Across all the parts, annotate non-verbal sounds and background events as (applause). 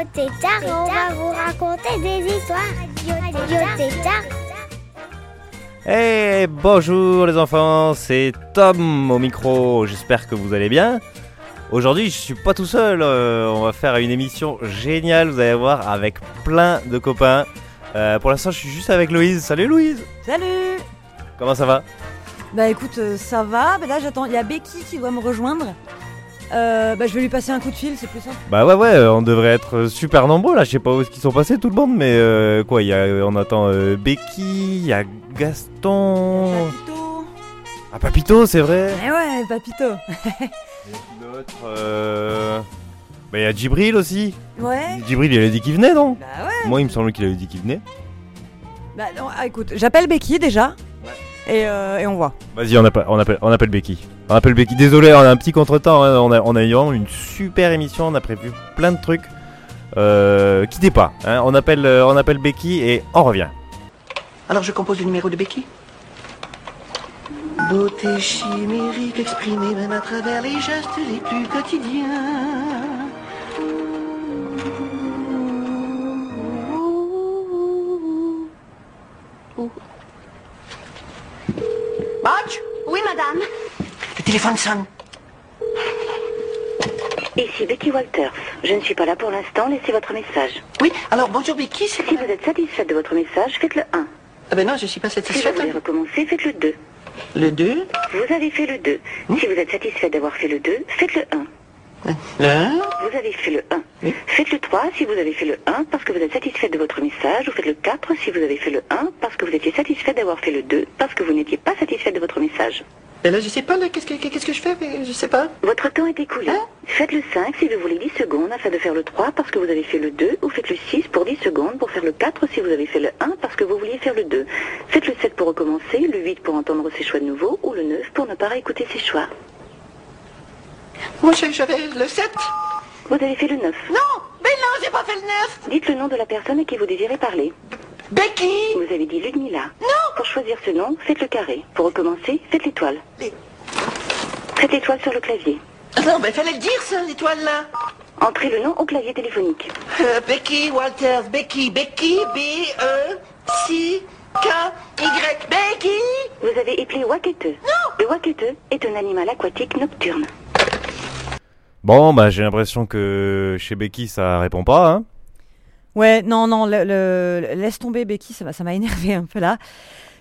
Radio Tétard et on va vous raconter des histoires. Radio Tétard. Hey, bonjour les enfants, c'est Tom au micro, j'espère que vous allez bien. Aujourd'hui je suis pas tout seul, euh, on va faire une émission géniale, vous allez voir, avec plein de copains. Euh, pour l'instant je suis juste avec Louise, salut Louise Salut Comment ça va? Bah écoute, euh, ça va. Bah, là j'attends, il y a Becky qui doit me rejoindre. Euh, bah je vais lui passer un coup de fil, c'est plus simple. Bah ouais ouais, on devrait être super nombreux là, je sais pas où est-ce qu'ils sont passés tout le monde, mais euh, quoi, il y a, on attend euh, Becky, il y a Gaston... Papito. Ah Papito c'est vrai. Eh ouais, Papito. L'autre... Euh... Bah il y a Djibril aussi. Ouais. Djibril il avait dit qu'il venait non? Bah ouais. Moi il me semble qu'il avait dit qu'il venait. Bah non, ah, écoute, j'appelle Becky déjà. Et, euh, et on voit. Vas-y, on appelle, on, appelle, on appelle Becky. On appelle Becky. Désolé, on a un petit contretemps. hein, On, a, on a eu vraiment une super émission. On a prévu plein de trucs. Euh, quittez pas. hein, On, appelle, euh, on appelle Becky et on revient. Alors je compose le numéro de Becky. Beauté chimérique exprimée même à travers les gestes les plus quotidiens. Oui, madame. le téléphone sonne. Ici Becky Walters. Je ne suis pas là pour l'instant, laissez votre message. Oui, alors bonjour Becky. Si vous êtes satisfaite de votre message, faites le 1. Ah ben non, je suis pas Si vous satisfaite. voulez recommencer, faites le 2. Le 2, Vous avez fait le 2. Si vous êtes satisfait d'avoir fait le 2, faites le 1. Le 1, Vous avez fait le 1. Oui. Faites le 3 si vous avez fait le 1 parce que vous êtes satisfait de votre message. Ou faites le 4 si vous avez fait le 1 parce que vous étiez satisfait d'avoir fait le 2 parce que vous n'étiez pas satisfait de votre message. Et là, je sais pas, là, qu'est-ce que, qu'est-ce que je fais? Mais Je sais pas. Votre temps est écoulé. Hein? Faites le 5 si vous voulez 10 secondes afin de faire le 3 parce que vous avez fait le 2. Ou faites le 6 pour 10 secondes pour faire le 4 si vous avez fait le 1 parce que vous vouliez faire le 2. Faites le 7 pour recommencer, le 8 pour entendre ses choix de nouveau ou le 9 pour ne pas réécouter ses choix. Moi, je- j'avais le 7. Vous avez fait le 9. Non, mais non, j'ai pas fait le 9. Dites le nom de la personne à qui vous désirez parler. Becky Vous avez dit Ludmilla. Non Pour choisir ce nom, faites le carré. Pour recommencer, faites l'étoile. Les- Faites l'étoile sur le clavier. Non, mais fallait le dire, ça, l'étoile, là. Entrez le nom au clavier téléphonique. Euh, Becky Walters, Becky, Becky, E B-E-C-K-Y, Becky Vous avez éplé Wakete. Le Wakete est un animal aquatique nocturne. Bon, bah j'ai l'impression que chez Becky ça répond pas. Hein. Ouais, non, non, le, le- laisse tomber Becky, ça m'a ça (laughs) énervé un peu là.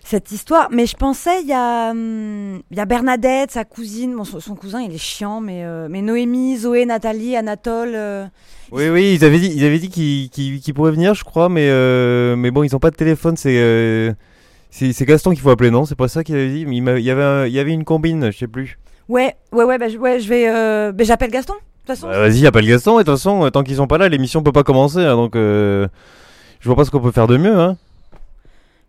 Cette histoire, mais je pensais, il y, a, hum, il y a Bernadette, sa cousine, bon, son, son cousin il est chiant, mais, euh, mais Noémie, Zoé, Nathalie, Anatole, euh, Oui, oui, ils avaient dit, ils avaient dit qu'ils pourraient venir, je crois, mais euh, mais bon, ils ont pas de téléphone. C'est c'est Gaston qu'il faut appeler, non? C'est pas ça qu'il avait dit. mais Il, m'a- il y avait un- il y avait une combine, je sais plus. Ouais, ouais, ouais, bah, je- ouais, je vais, euh, bah, j'appelle Gaston. De toute façon, Bah, Vas-y, appelle Gaston. Et de toute façon, euh, tant qu'ils sont pas là, l'émission peut pas commencer. hein, donc euh, je vois pas ce qu'on peut faire de mieux. Hein.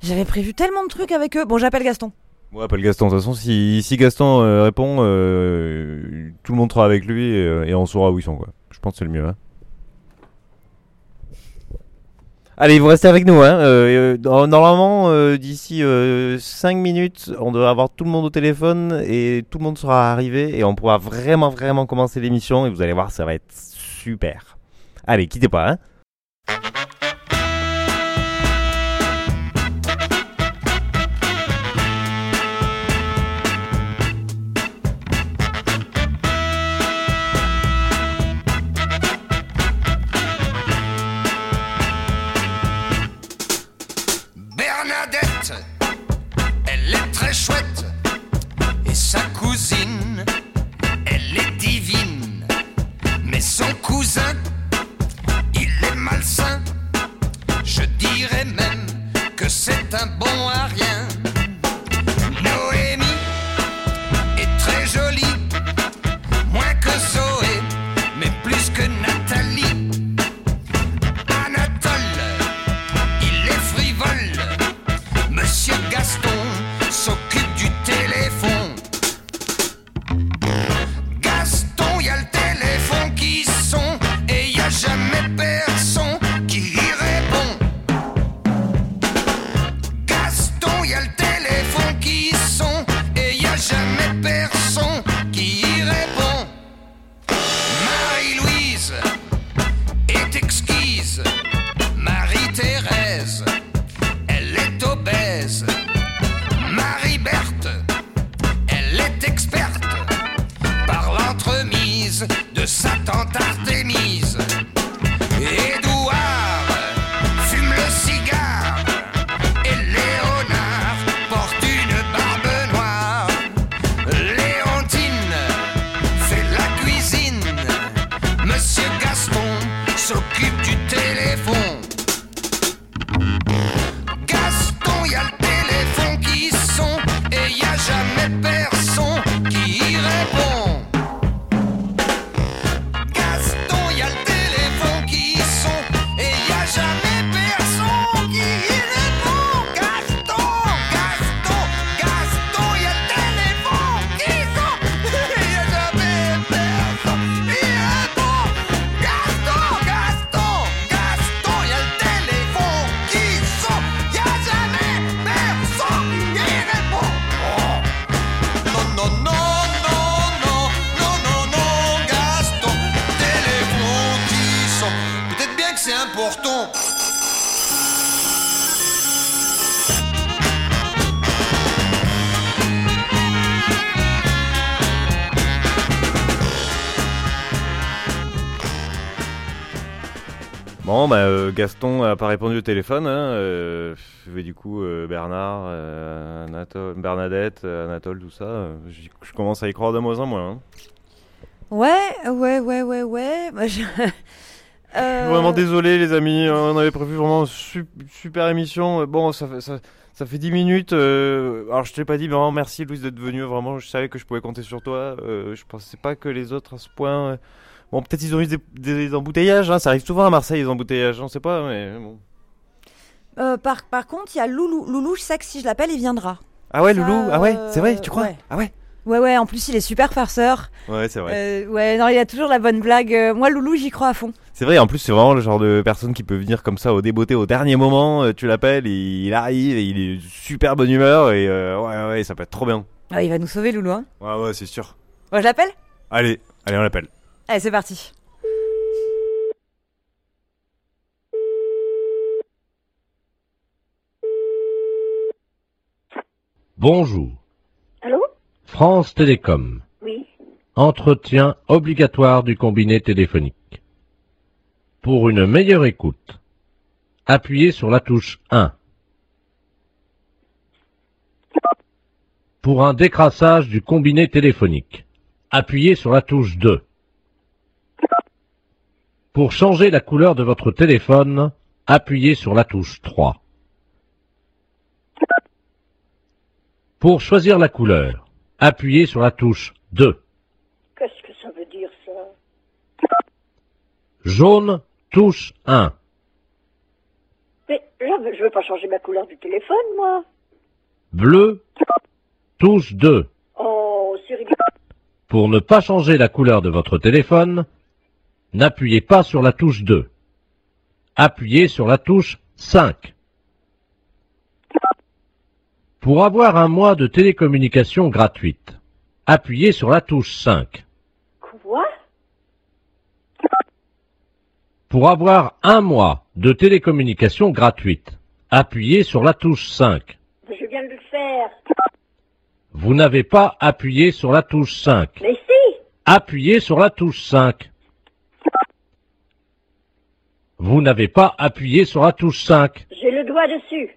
j'avais prévu tellement de trucs avec eux. Bon, j'appelle Gaston. Ouais, appelle Gaston. De toute façon, si, si Gaston euh, répond, euh, tout le monde sera avec lui et, euh, et on saura où ils sont. Quoi. Je pense que c'est le mieux. Hein. Allez, vous restez avec nous. Hein. Euh, euh, normalement, euh, d'ici 5 minutes, on devrait avoir tout le monde au téléphone et tout le monde sera arrivé et on pourra vraiment, vraiment commencer l'émission. Et vous allez voir, ça va être super. Allez, quittez pas. Hein. s'attendent à Bah, euh, Gaston a pas répondu au téléphone. Hein, euh, du coup, euh, Bernard, Anatole, Bernadette, Anatole, tout ça, je commence à y croire de moins en moins. hein. Ouais, ouais, ouais, ouais, ouais. Moi, je- (laughs) Je suis Vraiment désolé, les amis. On avait prévu vraiment une su- super émission. Bon, ça fait, ça, ça fait 10 minutes. euh, alors, je t'ai pas dit, mais vraiment, merci, Louise, d'être venue. Vraiment, je savais que je pouvais compter sur toi. Euh, je pensais pas que les autres à ce point. Bon, peut-être ils ont eu des, des embouteillages. Hein. Ça arrive souvent à Marseille, les embouteillages. On sait pas, mais bon. euh, par, par contre, il y a Loulou. Loulou, je sais que si je l'appelle, il viendra. Ah ouais, Ça, Loulou Ah ouais, c'est vrai, tu crois ouais. Ah ouais Ouais, ouais, en plus, il est super farceur. Ouais, c'est vrai. Euh, ouais, non, il a toujours la bonne blague. Euh, moi, Loulou, j'y crois à fond. C'est vrai, en plus, c'est vraiment le genre de personne qui peut venir comme ça au débeauté au dernier moment. tu l'appelles, il, arrive et il est super bonne humeur et euh, ouais, ouais, ça peut être trop bien. Ah, il va nous sauver, Loulou. Hein. Ouais, ouais, c'est sûr. Ouais, je l'appelle? Allez, allez, on l'appelle. Allez, c'est parti. Bonjour. Allô? France Télécom. Oui. Entretien obligatoire du combiné téléphonique. Pour une meilleure écoute, appuyez sur la touche 1. Pour un décrassage du combiné téléphonique, appuyez sur la touche 2. Pour changer la couleur de votre téléphone, appuyez sur la touche 3. Pour choisir la couleur, appuyez sur la touche 2. Qu'est-ce que ça veut dire, ça? Jaune, touche 1. Mais là, je veux pas changer ma couleur du téléphone, moi. Bleu, touche 2. Oh, c'est ridicule. Pour ne pas changer la couleur de votre téléphone, n'appuyez pas sur la touche 2. Appuyez sur la touche 5. Pour avoir un mois de télécommunication gratuite, appuyez sur la touche 5. Quoi? Pour avoir un mois de télécommunication gratuite, appuyez sur la touche 5. Je viens de le faire. Vous n'avez pas appuyé sur la touche 5. Mais si Appuyez sur la touche 5. Vous n'avez pas appuyé sur la touche 5. J'ai le doigt dessus.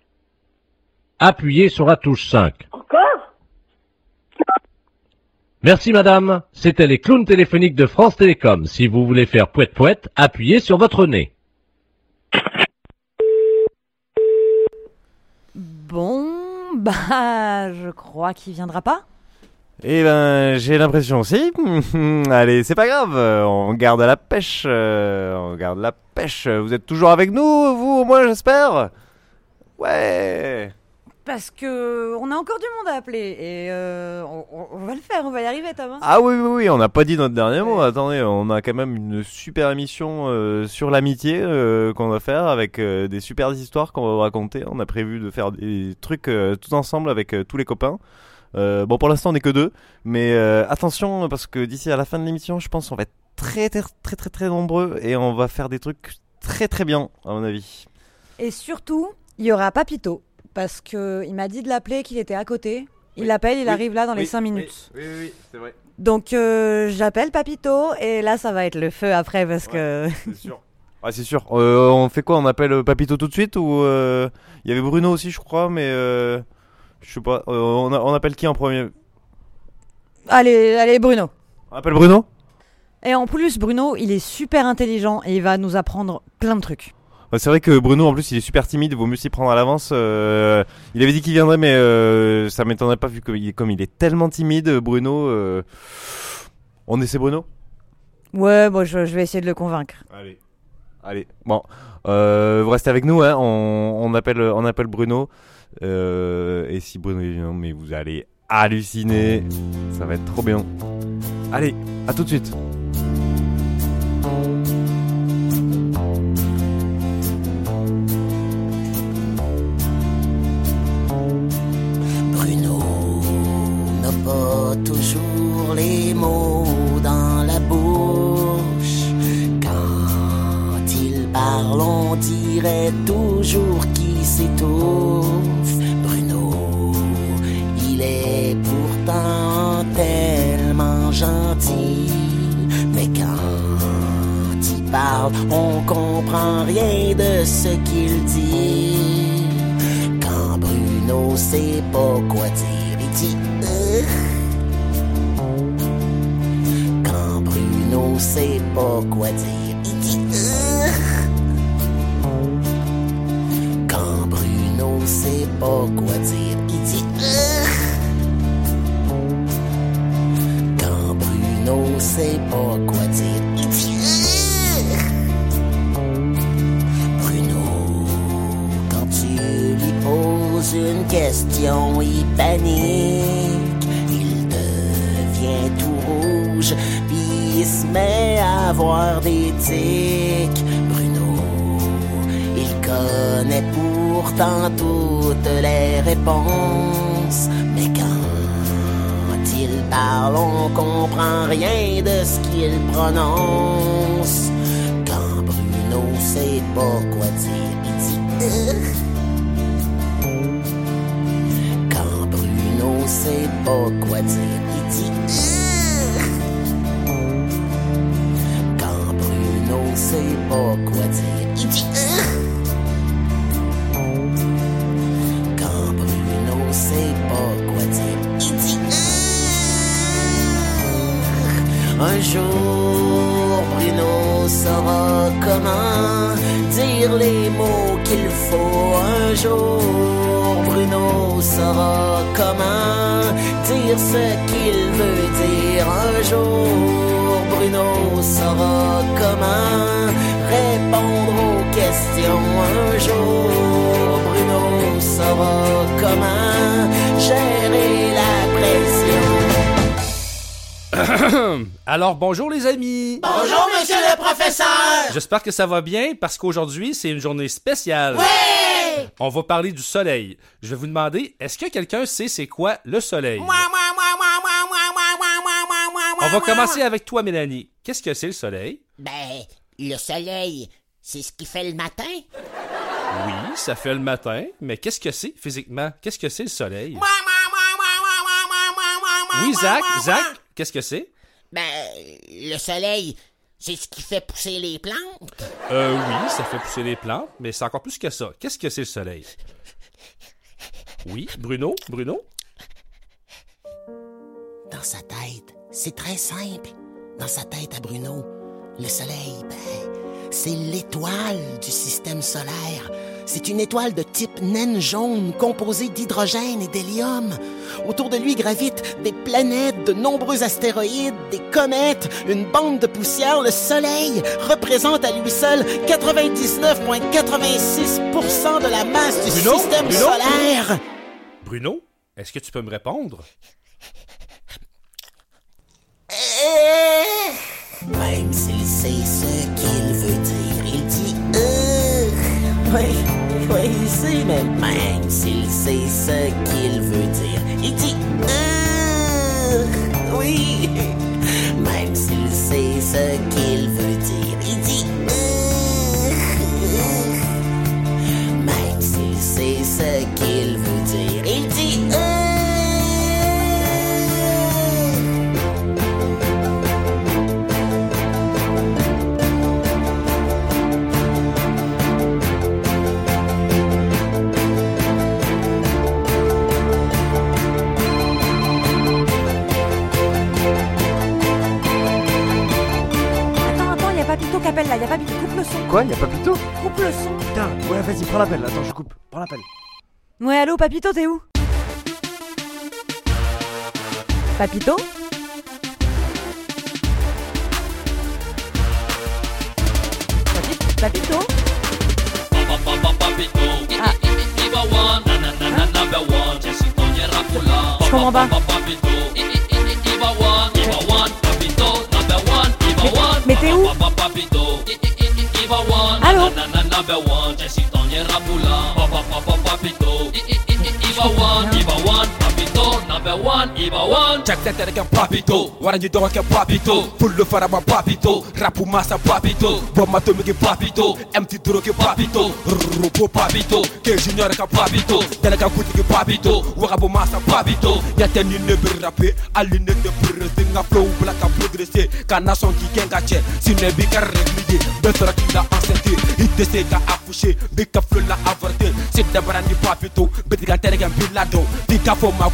Appuyez sur la touche 5. Encore? Merci madame. C'était les clowns téléphoniques de France Télécom. Si vous voulez faire poète poète, appuyez sur votre nez. Bon, (laughs) bah, je crois qu'il viendra pas. Eh ben, j'ai l'impression aussi. (laughs) Allez, c'est pas grave, on garde la pêche. euh, on garde la pêche. Vous êtes toujours avec nous, vous au moins, j'espère? Ouais Parce que on a encore du monde à appeler et euh, on, va le faire, on va y arriver, Tom. hein. Ah oui, oui, oui, on n'a pas dit notre dernier mot. Attendez, on a quand même une super émission euh, sur l'amitié qu'on va faire avec des super histoires qu'on va vous raconter. On a prévu de faire des trucs tous ensemble avec tous les copains. Euh, bon, pour l'instant, on est que deux, mais euh, attention parce que d'ici à la fin de l'émission, je pense qu'on va être très, très, très, très, très nombreux et on va faire des trucs très, très bien, à mon avis. Et surtout, il y aura Papito parce que il m'a dit de l'appeler, qu'il était à côté. Il l'appelle, il Oui, arrive là dans les oui, 5 minutes. Oui, oui, oui, c'est vrai, Donc euh, j'appelle Papito et là ça va être le feu après parce que (laughs) c'est sûr. Ah, c'est sûr. Euh, on fait quoi? On appelle Papito tout de suite ou euh, il y avait Bruno aussi, je crois, mais euh, je sais pas. Euh, on, a- on appelle qui en premier? Allez, allez Bruno. On appelle Bruno? Et en plus Bruno, il est super intelligent et il va nous apprendre plein de trucs. Ouais, C'est vrai que Bruno, en plus, il est super timide. Vaut mieux s'y prendre à l'avance. Euh, il avait dit qu'il viendrait, mais euh, ça m'étonnerait pas vu que comme il est tellement timide, Bruno. On essaie Bruno? Ouais, bon je, je vais essayer de le convaincre. Allez. Allez. Bon, euh, vous restez avec nous. Hein. On, on appelle, on appelle Bruno. Euh, et si Bruno mais vous allez halluciner. Ça va être trop bien. Allez, à tout de suite. Bruno sait mais quand il parle, on comprend rien de ce qu'il prononce. Quand Bruno sait pas quoi dire, il dit euh. Quand Bruno sait pas quoi dire, ce qu'il veut dire. Un jour, Bruno saura comment répondre aux questions. Un jour, Bruno saura comment gérer la pression. (coughs) Alors bonjour les amis. Bonjour, monsieur le professeur! J'espère que ça va bien parce qu'aujourd'hui c'est une journée spéciale. Ouais! On va parler du soleil. Je vais vous demander, est-ce que quelqu'un sait c'est quoi le soleil? On va commencer avec toi Mélanie. Qu'est-ce que c'est le soleil? Ben, le soleil, c'est ce qui fait le matin. Oui, ça fait le matin, mais qu'est-ce que c'est physiquement? Qu'est-ce que c'est le soleil? Oui, Zach, Zach, qu'est-ce que c'est? Ben, le soleil, c'est ce qui fait pousser les plantes. Euh, oui, ça fait pousser les plantes, mais c'est encore plus que ça. Qu'est-ce que c'est le soleil? Oui, Bruno, Bruno? Dans sa tête, c'est très simple. Dans sa tête à Bruno, le soleil, ben, c'est l'étoile du système solaire. C'est une étoile de type naine jaune composée d'hydrogène et d'hélium. Autour de lui gravitent des planètes, de nombreux astéroïdes, des comètes, une bande de poussière. Le soleil représente à lui seul 99,86% de la masse du Bruno? système Bruno? solaire. Bruno, est-ce que tu peux me répondre? Même s'il sait ce qu'il veut dire, il dit euh. Oui, oui, il sait, mais même s'il sait ce qu'il veut dire, il dit euh. Oui, même s'il sait ce qu'il veut dire, là, y a Papito, coupe le son. Quoi, y a pas plutôt Coupe le son. Putain, ouais, vas-y, prends l'appel. Attends, je coupe. Prends l'appel. Ouais, allô, Papito, t'es où? Papito? Papi- Papito? Ah. Je comprends pas. T'es où Allô papito, number one, Iba one. Papito. Waranji papito. Full farama papito. Rapu masa papito. Bomato migi papito. MT duro ke papito. Rupo papito. Ke junior ka papito. Delega kuti ke papito. Wakabu masa papito. Yate ni ne bir rappe. Ali ne de bir singa flow black a progresser. Kana son ki genga che. Sine bi ka réglier. Betra ki la enceinte. Hit se ka accoucher. Big ka flow la avorter. C'est de brandi papito. Betiga terega bilado. Tika fo ma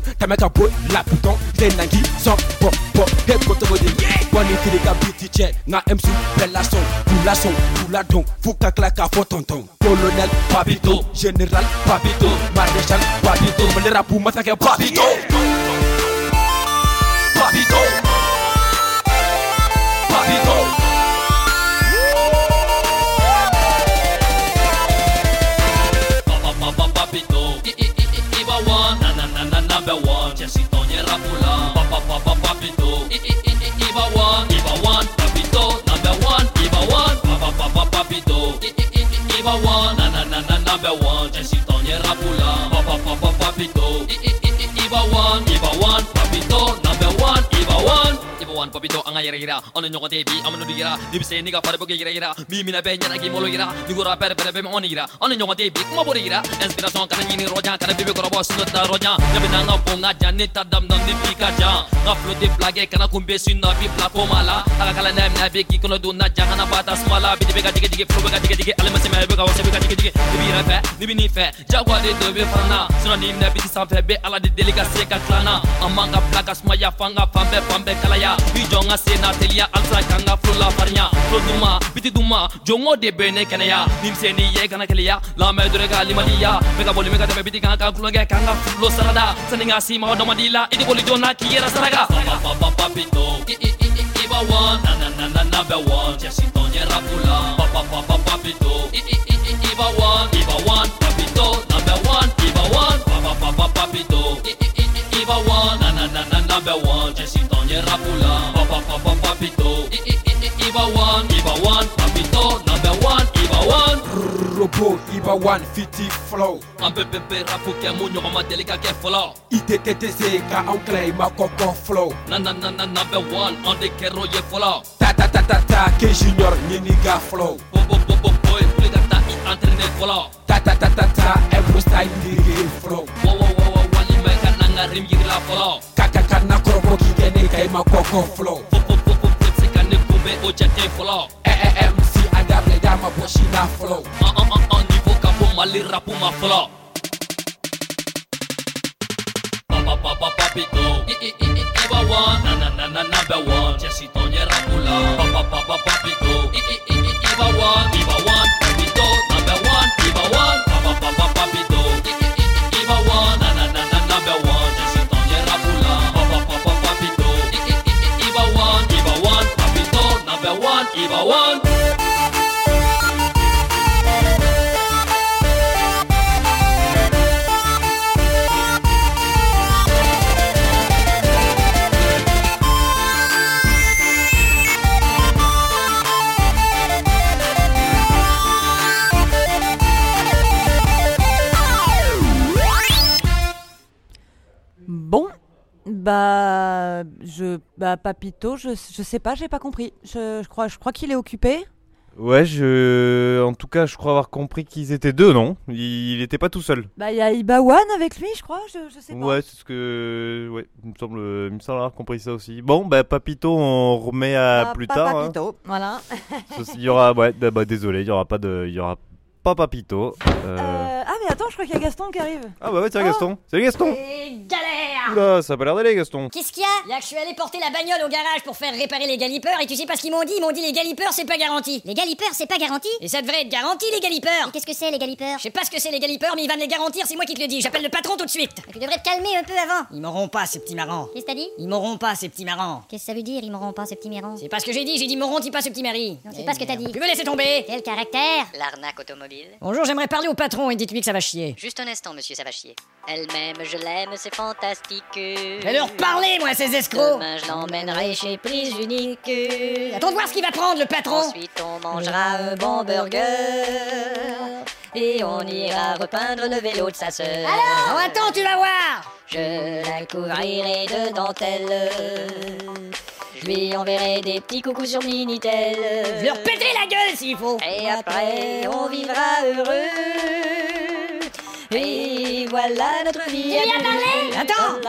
tongue. Ta meta boy la puton Zen nangi son pop pop. Head kote rode Boni tiri ka beauty check Na MC bel la son Fou la son Fou la don. Fou kak la fo ton Colonel Papito General Papito Maréchal Papito. Mele rapu masake Papito. Papito. Papito. Rapula. Papa, papa, papito, Iba one, Iba one, papito, number one. Iba one, papa, papa, papito, Iba one, na na na na number one. Jesse Tonya Rapula. Papa, papa, papito, Iba one, Iba one, papito, number one. Iba one. Iba one, papito, anga yera yera ono du yera dibi se niga boke yera yera bi mina be nyana ki molo yera nigo ra pere pere be mo kuma yera inspiration kana nyini roja. Kana bibi koro boss no ta roja. Jabi na ngapo jani ta dam dam pika ja nga flo de kana kumbe sinna bi pla ko mala aga kala na na be ki kono du na bata smala bi de ga dige dige flo ga dige dige me ga wase be ga dige dige bibi ra fe ni fe. Jagwa de do be fana ni na bi sanfe be ala de delegasi ka klana. Amanga plaka smaya fanga fambe fambe kala ya bi jonga n ka se n'a teliya, halisa ka n ka flow la farinya. Flow duma, biti duma, jɔnko de bɛ ne kɛnɛya. Ni se ni ye kana keleya, lamɛn dore ka limaniya. Bɛ ka boli bɛ ka tɛmɛ biti kan ka kulonkɛ ka n ka flow sarada. Sani ka si ma o dɔmadi la, i ti boli joona k'i yɛrɛ saraka. Papa papa papito, i i i i Iba one, na na na na number one. Jesse Tonya Rapula. Papa papa papito, i i i i Iba one, Iba one, papito, number one. Iba one, papa papa papito, i i i i Iba one, na na na na number one. Jesse Tonya Rapula. Robo Iba one fifty flow. An bɛ bɛɛ bɛ rapu kɛ mun ɲɔgɔn ma deli ka kɛ fɔlɔ. ITTTC ka i ma kɔkɔ flow. Na na na na number one, an de kɛr'o ye fɔlɔ. Ta ta ta ta ta ke junior ɲini ka flow. Bo bo bo bo boy, wuli ka taa i entraîner fɔlɔ. Ta ta ta ta ta every style digi flow. Wo wo wo wo walima i ka na n ka rim yirila fɔlɔ. Ka ka ka na kɔrɔbɔ k'i kɛ ne ka ma kɔkɔ flow. Fo fo fo se ka ne kunbɛn o jate fɔlɔ. Ɛ ɛ MC a dabila i ma bɔ si na flow. An an an an niveau ka bɔ Mali rapu ma fɔlɔ. Papa papa papito, i i i i Iba one, na na na na number one. Jesse Tonya Rapula. Bah, Papito, je, je sais pas, j'ai pas compris. Je, je crois, je crois qu'il est occupé. Ouais, je. En tout cas, je crois avoir compris qu'ils étaient deux, non? Il était pas tout seul. Bah, il y a Ibawan avec lui, je crois. Je, je sais pas. Ouais, c'est ce que. Ouais, il me semble, il me semble avoir compris ça aussi. Bon, bah, Papito, on remet à Ah, plus pas tard. hein. Papito, voilà. Il y aura. Ouais, bah, bah, désolé, il y aura pas de. Il y aura pas Papito. Euh, Euh, ah, mais attends, je crois qu'il y a Gaston qui arrive. Ah, bah, ouais, tiens, Gaston. Salut, Gaston Et galère Oula, ça a pas l'air d'aller, Gaston. Qu'est-ce qu'il y a? Là que je suis allé porter la bagnole au garage pour faire réparer les galipeurs et tu sais pas ce qu'ils m'ont dit? Ils m'ont dit les galipeurs c'est pas garanti. Les galipeurs c'est pas garanti? Et ça devrait être garanti les galipeurs Qu'est-ce que c'est les galipeurs Je sais pas ce que c'est les galipeurs mais il va me les garantir, c'est moi qui te le dis. J'appelle le patron tout de suite. Tu devrais te calmer un peu avant. Ils m'auront pas ces petits marrants. Qu'est-ce que t'as dit? Ils m'auront pas ces petits marrants. Qu'est-ce que ça veut dire ils m'auront pas ces petits marrants? C'est pas ce que j'ai dit, j'ai dit m'auront pas ce petit mari? Non, c'est pas ce que t'as dit. Tu me laisser tomber Quel caractère? L'arnaque automobile. Bonjour, j'aimerais parler au patron et dites-lui que ça va chier. Juste un instant, monsieur, ça va chier. Elle-même, je l'aime, c'est fantastique. vais leur parler, moi, ces escrocs. Demain, je l'emmènerai chez Prise Unique. Attends de voir ce qu'il va prendre, le patron. Ensuite, on mangera un bon burger. Et on ira repeindre le vélo de sa sœur. Alors Oh, attends, tu vas voir Je la couvrirai de dentelle. Je lui enverrai des petits coucous sur Minitel. Je leur péterai la gueule s'il faut. Et après, on vivra heureux. Et voilà notre vie. Tu viens parler Attends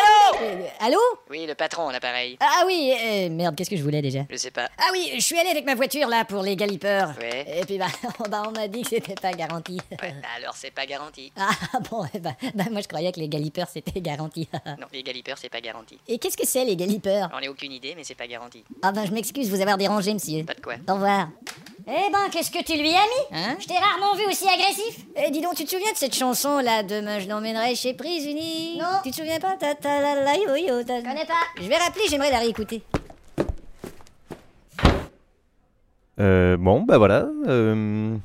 Allô Euh, Allô Oui, le patron, l'appareil. Ah oui, euh, merde, qu'est-ce que je voulais déjà Je sais pas. Ah oui, je suis allé avec ma voiture là pour les galipeurs. Ouais. Et puis bah, (laughs) bah, on m'a dit que c'était pas garanti. Ouais, bah alors c'est pas garanti. (laughs) Ah bon, eh bah, bah, moi je croyais que les galipeurs c'était garanti. (laughs) Non, les galipeurs, c'est pas garanti. Et qu'est-ce que c'est les galipeurs J'en ai aucune idée, mais c'est pas garanti. Ah ben je m'excuse vous avoir dérangé monsieur. Pas de quoi. Au revoir. Eh ben, qu'est-ce que tu lui as mis? Hein? Je t'ai rarement vu aussi agressif. Eh, dis donc, tu te souviens de cette chanson là Demain je l'emmènerai chez Prise Unie Non. Tu te souviens pas? Ta ta la la yo yo ta... Connais pas. Je vais rappeler, j'aimerais la réécouter. Euh, bon, bah voilà. euh,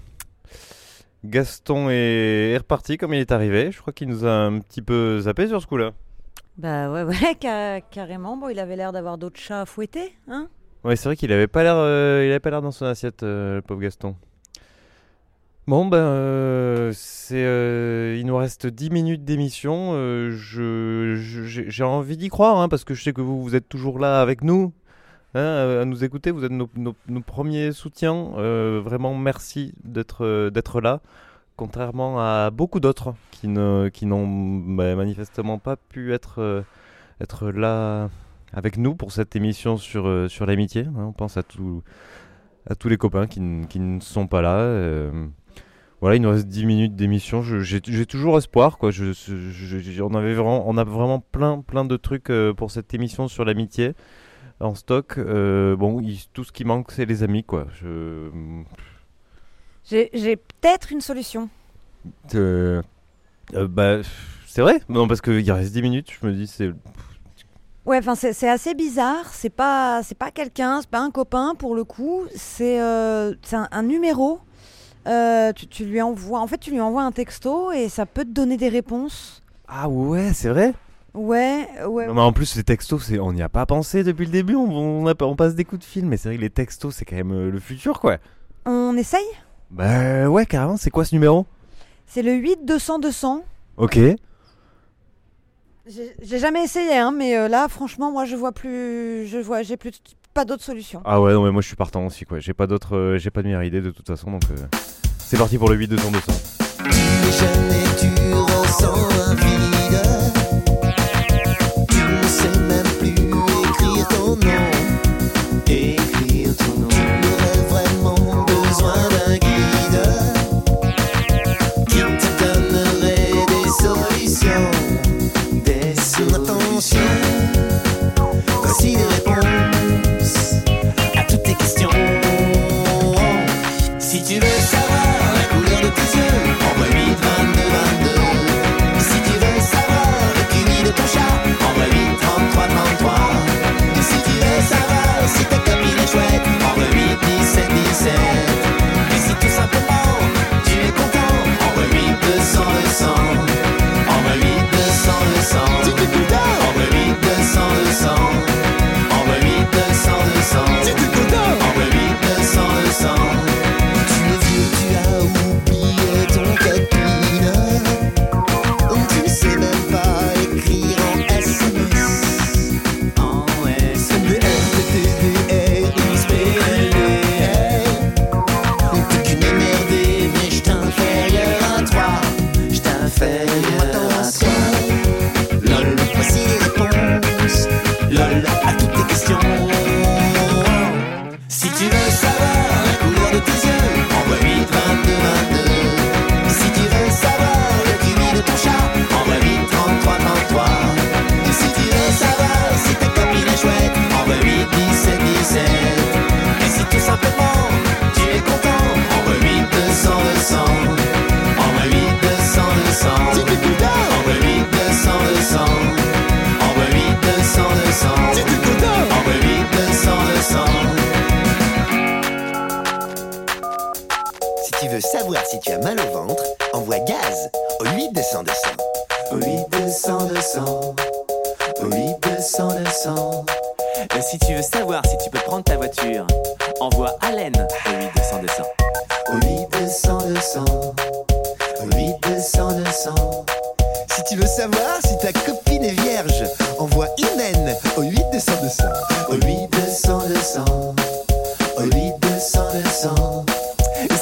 Gaston est... est reparti comme il est arrivé. Je crois qu'il nous a un petit peu zappé sur ce coup-là. Bah ouais, (laughs) ouais, ca- carrément. Bon, il avait l'air d'avoir d'autres chats à fouetter, hein Ouais, c'est vrai qu'il avait pas l'air, euh, il avait pas l'air dans son assiette, le pauvre Gaston. Bon, ben, euh, c'est, euh, il nous reste 10 minutes d'émission. euh, je, je- j'ai j'ai envie d'y croire, hein, parce que je sais que vous, vous êtes toujours là avec nous, hein, à à nous écouter. Vous êtes nos, premiers soutiens. euh, vraiment, merci d'être, euh, d'être là. Contrairement à beaucoup d'autres qui ne, qui n'ont bah, manifestement pas pu être, euh, être là avec nous pour cette émission sur, euh, sur l'amitié. hein. on pense à, tout, à tous les copains qui, qui ne sont pas là. euh. voilà, il nous reste 10 minutes d'émission. J'ai toujours espoir. Quoi. On, avait vraiment, on a vraiment plein, plein de trucs euh, pour cette émission sur l'amitié en stock. Euh, bon, il- tout ce qui manque, c'est les amis. Quoi. Je, J'ai j'ai peut-être une solution. euh, euh, bah, c'est vrai Non, parce qu'il reste 10 minutes. Je me dis, c'est. Ouais, enfin c'est c'est assez bizarre. C'est pas c'est pas quelqu'un, c'est pas un copain pour le coup. C'est c'est un, un numéro. Tu, tu lui envoies, en fait, tu lui envoies un texto et ça peut te donner des réponses. Ah ouais, c'est vrai? Ouais, ouais. Non, mais en plus, les textos, c'est- on n'y a pas pensé depuis le début. On, on, a- on passe des coups de fil, mais c'est vrai que les textos, c'est quand même euh, le futur, quoi. On essaye? Bah ouais, carrément. C'est quoi ce numéro? C'est le 8 200 200. Ok. J'ai j'ai jamais essayé, hein, mais euh, là, franchement, moi, je vois plus, je vois, j'ai plus pas d'autre solution. Ah ouais, non, mais moi je suis partant aussi, quoi. J'ai pas d'autre, euh, j'ai pas de meilleure idée de toute façon, donc euh, c'est parti pour le 8 200 200. Jamais tu ressens Écrire ton nom. Tu aurais vraiment besoin d'un guide qui te donnerait des solutions. Des solutions. Voici les réponses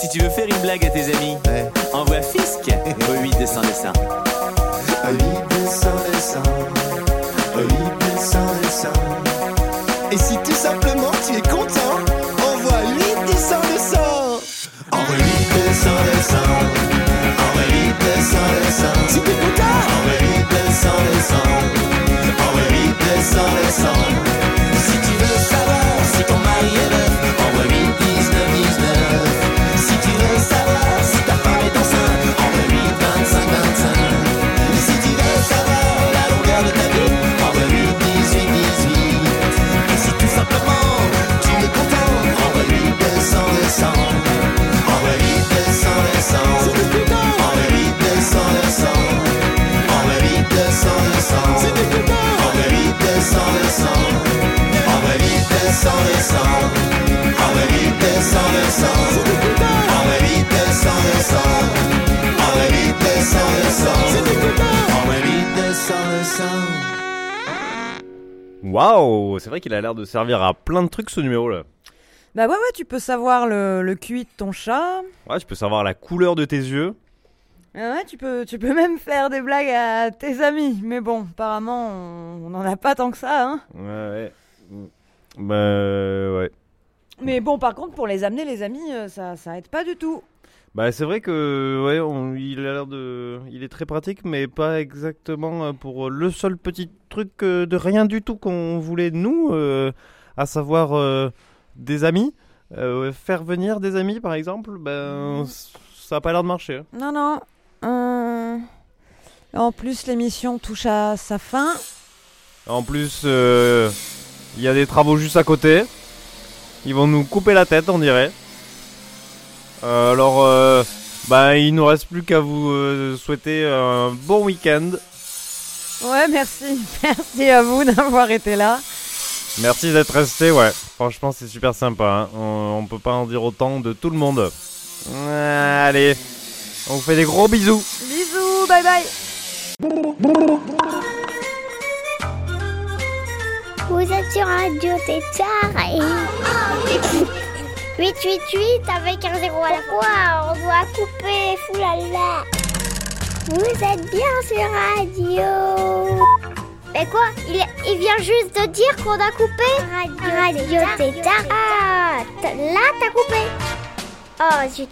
si tu veux faire une blague à tes amis, envoie Fisk au 8 200 200. Au 8 200 200. Au 8 200 200. Et si tout simplement tu es content, envoie 8 200 200. Envoie 8 200 200. Envoie 8 200 200. Si t'es content, envoie 8 200 200. Envoie 8 200 200. 8 200 200. Envoie 8 200 200. Envoie 8 200 200. Envoie 8 200 200. Envoie 8 200 200. Waouh, c'est vrai qu'il a l'air de servir à plein de trucs ce numéro là. Bah ouais, ouais, tu peux savoir le, le QI de ton chat. Ouais, je peux savoir la couleur de tes yeux. Ah Ouais, tu peux, tu peux même faire des blagues à tes amis. Mais bon, apparemment, on n'en a pas tant que ça, hein. Ouais, ouais. Mm. Bah, ouais. Mais bon, par contre, pour les amener, les amis, euh, ça, ça aide pas du tout. Bah, c'est vrai que, ouais, on- il a l'air de. Il est très pratique, mais pas exactement euh, pour le seul petit truc euh, de rien du tout qu'on voulait, nous, euh, à savoir euh, des amis. Euh, faire venir des amis, par exemple, ben, ça a pas l'air de marcher. hein. Non, non. euh, En plus, l'émission touche à sa fin. En plus, euh, il y a des travaux juste à côté. Ils vont nous couper la tête, on dirait. Euh, alors, euh, bah, il nous reste plus qu'à vous euh, souhaiter un bon week-end. Ouais, merci. (laughs) Merci à vous d'avoir été là. Merci d'être resté, ouais. Franchement, c'est super sympa. hein. On, on peut pas en dire autant de tout le monde. Allez, on vous fait des gros bisous. Bisous, bye bye. Vous êtes sur Radio Tétard et... (laughs) 888 avec un zéro à la fois, on doit couper, foulala. Vous êtes bien sur Radio. Mais quoi il, il vient juste de dire qu'on a coupé Radio, Radio Tétard. Ah, là t'as coupé. Oh zut.